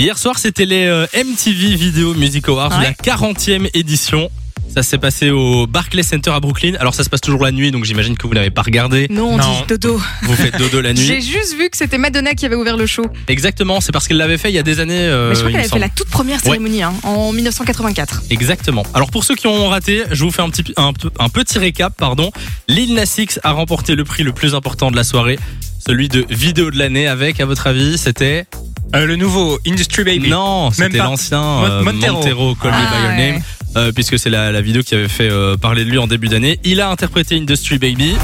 Hier soir, c'était les euh, MTV Video Music Awards, Ouais. la 40e édition. Ça s'est passé au Barclays Center à Brooklyn. Alors ça se passe toujours la nuit, donc j'imagine que vous n'avez pas regardé. Non, on Non. dit dodo. Vous faites dodo la J'ai nuit. juste vu que c'était Madonna qui avait ouvert le show. Exactement, c'est parce qu'elle l'avait fait il y a des années. euh, Mais je crois qu'elle avait fait la toute première cérémonie hein, en 1984. Exactement. Alors pour ceux qui ont raté, je vous fais un petit un, peu- un petit récap, pardon. Lil Nas X a remporté le prix le plus important de la soirée, celui de vidéo de l'année avec à votre avis, c'était Euh, le nouveau Industry Baby. Non, c'était pas. l'ancien Mon- euh, Montero. Montero, Call Me Ah, By Your ouais. Name, euh, puisque c'est la, la vidéo qui avait fait euh, parler de lui en début d'année. Il a interprété Industry Baby.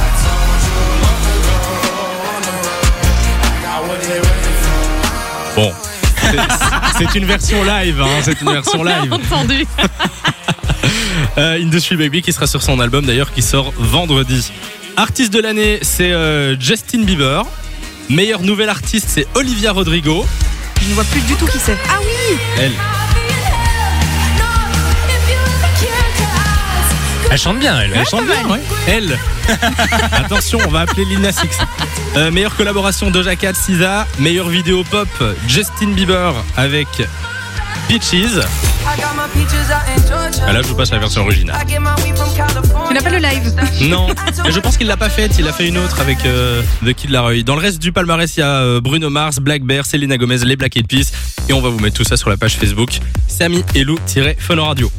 Bon, c'est- une version live, hein, c'est une version live. entendu. Euh, Industry Baby qui sera sur son album d'ailleurs qui sort vendredi. Artiste de l'année, c'est euh, Justin Bieber. Meilleur nouvel artiste, c'est Olivia Rodrigo. Je ne vois plus du tout qui c'est. Ah oui Elle. Elle chante bien, elle. Elle chante bien, ouais. Elle. Attention, on va appeler Lil Nas X. Euh, meilleure collaboration Doja Cat, SZA. Meilleure vidéo pop, Justin Bieber avec Peaches. Ah, là, je vous passe la version originale. Tu n'as pas le live Non, mais je pense qu'il l'a pas faite. Il a fait une autre avec euh, The Kid Laroi. Dans le reste du palmarès, il y a euh, Bruno Mars, Black Bear, Selena Gomez, les Black Eyed Peas. Et on va vous mettre tout ça sur la page Facebook Samy et Lou-Phono Radio.